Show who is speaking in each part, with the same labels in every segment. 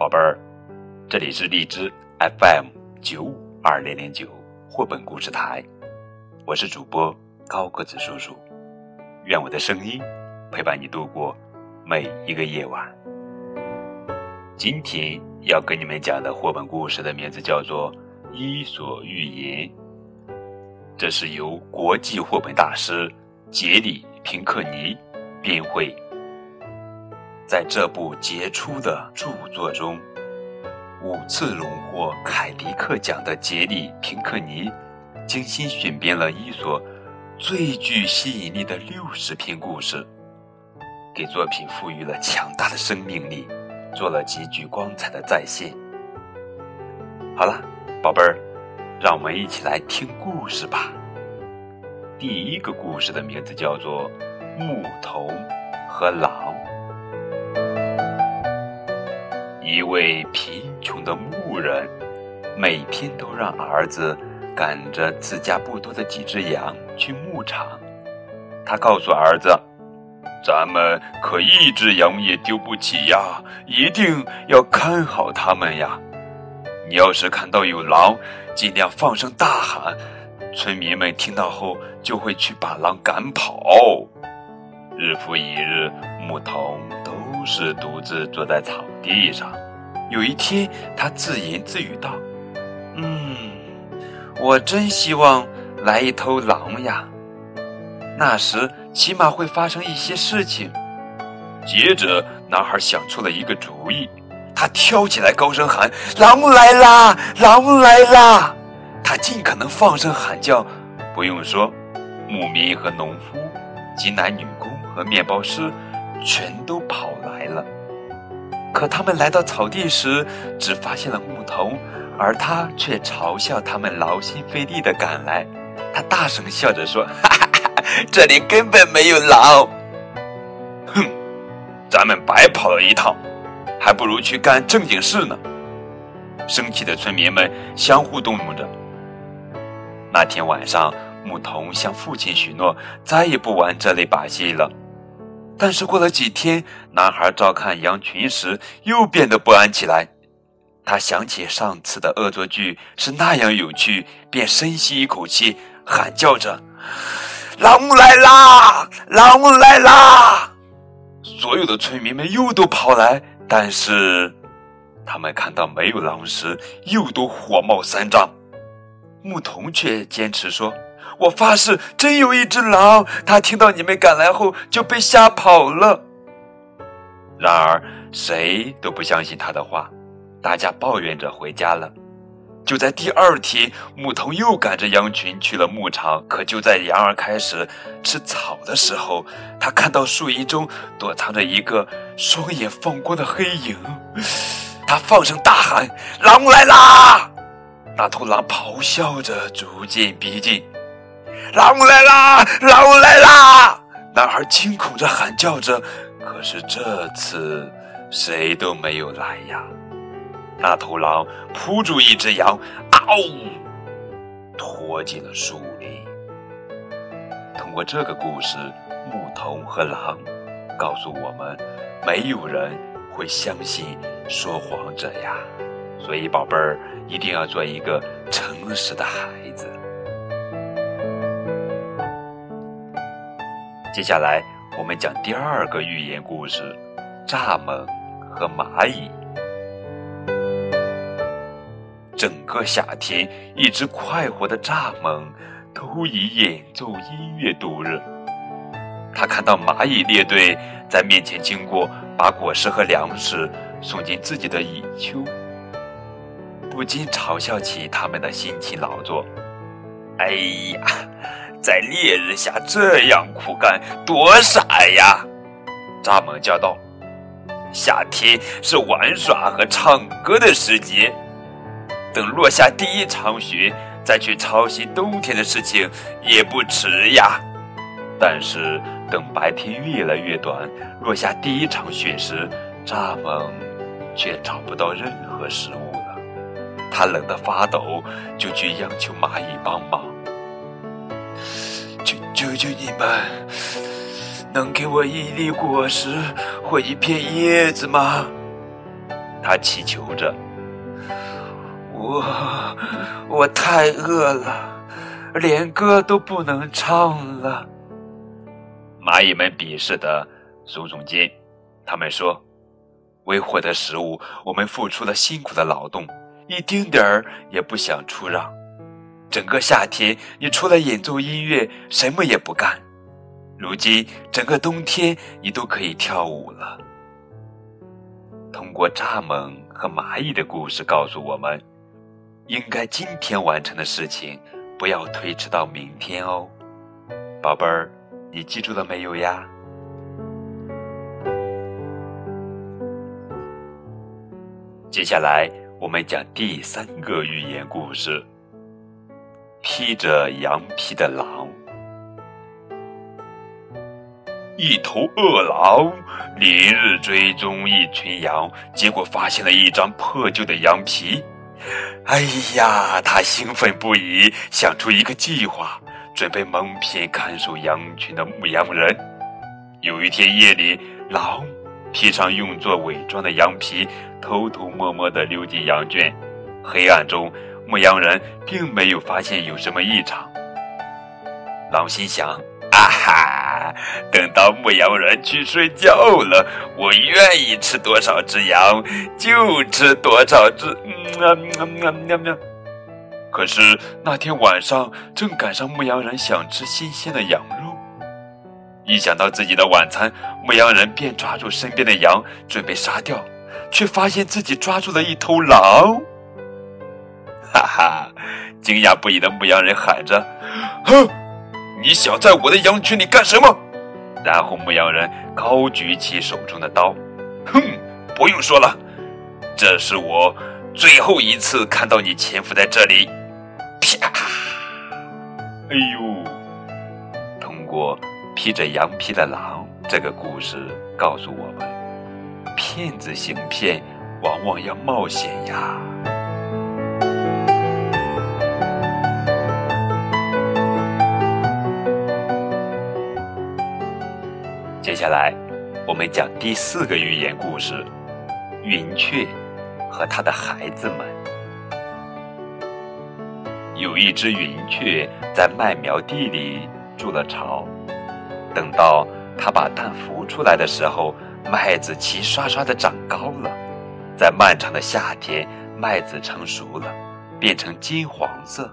Speaker 1: 宝贝儿，这里是荔枝 FM 九五二零零九绘本故事台，我是主播高个子叔叔，愿我的声音陪伴你度过每一个夜晚。今天要跟你们讲的绘本故事的名字叫做《伊索寓言》，这是由国际绘本大师杰里·平克尼编绘。在这部杰出的著作中，五次荣获凯迪克奖的杰里·平克尼精心选编了一所最具吸引力的六十篇故事，给作品赋予了强大的生命力，做了极具光彩的再现。好了，宝贝儿，让我们一起来听故事吧。第一个故事的名字叫做《牧童和狼》。一位贫穷的牧人，每天都让儿子赶着自家不多的几只羊去牧场。他告诉儿子：“咱们可一只羊也丢不起呀，一定要看好它们呀。你要是看到有狼，尽量放声大喊，村民们听到后就会去把狼赶跑。”日复一日，牧童都是独自坐在草地上。有一天，他自言自语道：“嗯，我真希望来一头狼呀！那时起码会发生一些事情。”接着，男孩想出了一个主意，他跳起来高声喊：“狼来啦！狼来啦！”他尽可能放声喊叫。不用说，牧民和农夫、及男女工和面包师全都跑来了。可他们来到草地时，只发现了牧童，而他却嘲笑他们劳心费力的赶来。他大声笑着说：“哈哈哈，这里根本没有狼。”哼，咱们白跑了一趟，还不如去干正经事呢。生气的村民们相互动用着。那天晚上，牧童向父亲许诺，再也不玩这类把戏了。但是过了几天，男孩照看羊群时又变得不安起来。他想起上次的恶作剧是那样有趣，便深吸一口气，喊叫着：“狼来啦！狼来啦！”所有的村民们又都跑来，但是他们看到没有狼时，又都火冒三丈。牧童却坚持说。我发誓，真有一只狼。他听到你们赶来后，就被吓跑了。然而，谁都不相信他的话，大家抱怨着回家了。就在第二天，牧童又赶着羊群去了牧场。可就在羊儿开始吃草的时候，他看到树荫中躲藏着一个双眼放光的黑影。他放声大喊：“狼来啦！”那头狼咆哮着，逐渐逼近。狼来啦！狼来啦！男孩惊恐着喊叫着，可是这次谁都没有来呀。那头狼扑住一只羊，嗷，拖进了树林。通过这个故事，牧童和狼告诉我们：没有人会相信说谎者呀。所以，宝贝儿，一定要做一个诚实的孩子。接下来，我们讲第二个寓言故事：蚱蜢和蚂蚁。整个夏天，一只快活的蚱蜢都以演奏音乐度日。他看到蚂蚁列队在面前经过，把果实和粮食送进自己的蚁丘，不禁嘲笑起他们的辛勤劳作。哎呀！在烈日下这样苦干，多傻呀！蚱蜢叫道：“夏天是玩耍和唱歌的时节，等落下第一场雪，再去操心冬天的事情也不迟呀。”但是等白天越来越短，落下第一场雪时，蚱蜢却找不到任何食物了。他冷得发抖，就去央求蚂蚁帮忙。求求你们，能给我一粒果实或一片叶子吗？他他祈求着：“
Speaker 2: 我我太饿了，连歌都不能唱了。”
Speaker 1: 蚂蚁们鄙视的耸耸肩，他们说：“为获得食物，我们付出了辛苦的劳动，一丁点儿也不想出让。整个夏天，你除了演奏音乐，什么也不干。如今，整个冬天，你都可以跳舞了。”通过蚱蜢和蚂蚁的故事告诉我们，应该今天完成的事情，不要推迟到明天哦，宝贝儿，你记住了没有呀？接下来我们讲第三个寓言故事：披着羊皮的狼。一头恶狼连日追踪一群羊，结果发现了一张破旧的羊皮。哎呀，他兴奋不已，想出一个计划，准备蒙骗看守羊群的牧羊人。有一天夜里，狼披上用作伪装的羊皮，偷偷摸摸地溜进羊圈。黑暗中，牧羊人并没有发现有什么异常。狼心想。啊哈！等到牧羊人去睡觉了，我愿意吃多少只羊就吃多少只。喵喵喵喵喵！可是那天晚上正赶上牧羊人想吃新鲜的羊肉，一想到自己的晚餐，牧羊人便抓住身边的羊准备杀掉，却发现自己抓住了一头狼。哈哈！惊讶不已的牧羊人喊着：“哼！”你想在我的羊群里干什么？然后牧羊人高举起手中的刀，哼，不用说了，这是我最后一次看到你潜伏在这里。啪！哎呦！通过披着羊皮的狼这个故事告诉我们，骗子行骗往往要冒险呀。接下来，我们讲第四个寓言故事：云雀和它的孩子们。有一只云雀在麦苗地里筑了巢，等到它把蛋孵出来的时候，麦子齐刷刷的长高了。在漫长的夏天，麦子成熟了，变成金黄色。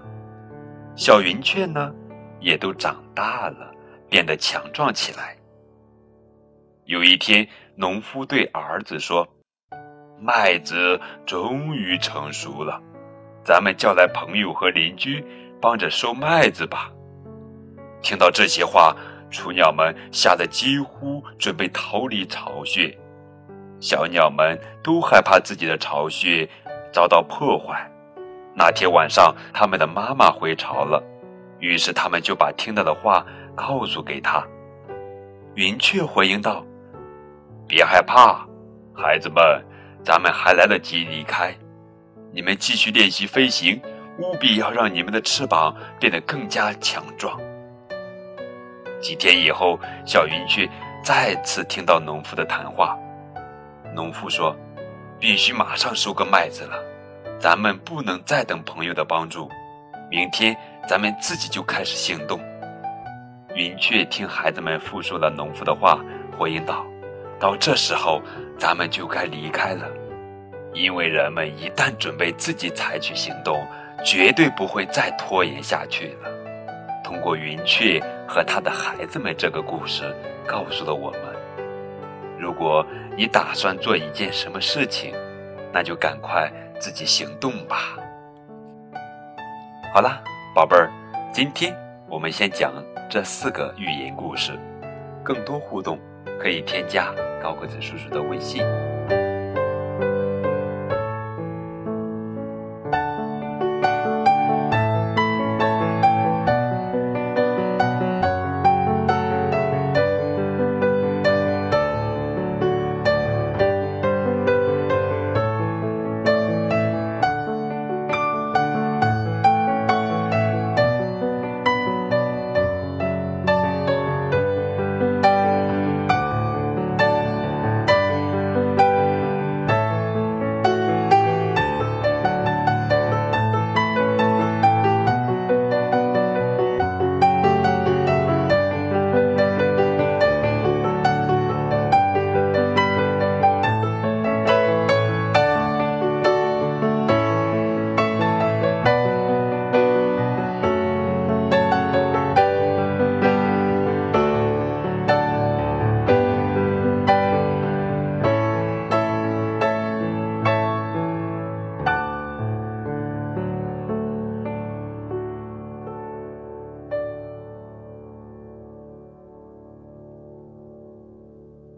Speaker 1: 小云雀呢，也都长大了，变得强壮起来。有一天，农夫对儿子说：“麦子终于成熟了，咱们叫来朋友和邻居，帮着收麦子吧。”听到这些话，雏鸟们吓得几乎准备逃离巢穴。小鸟们都害怕自己的巢穴遭到破坏。那天晚上，他们的妈妈回巢了，于是他们就把听到的话告诉给他。云雀回应道。别害怕，孩子们，咱们还来得及离开。你们继续练习飞行，务必要让你们的翅膀变得更加强壮。几天以后，小云雀再次听到农夫的谈话。农夫说：“必须马上收割麦子了，咱们不能再等朋友的帮助。明天咱们自己就开始行动。”云雀听孩子们复述了农夫的话，回应道。到这时候，咱们就该离开了，因为人们一旦准备自己采取行动，绝对不会再拖延下去了。通过云雀和他的孩子们这个故事，告诉了我们：如果你打算做一件什么事情，那就赶快自己行动吧。好了，宝贝儿，今天我们先讲这四个寓言故事，更多互动。可以添加高个子叔叔的微信。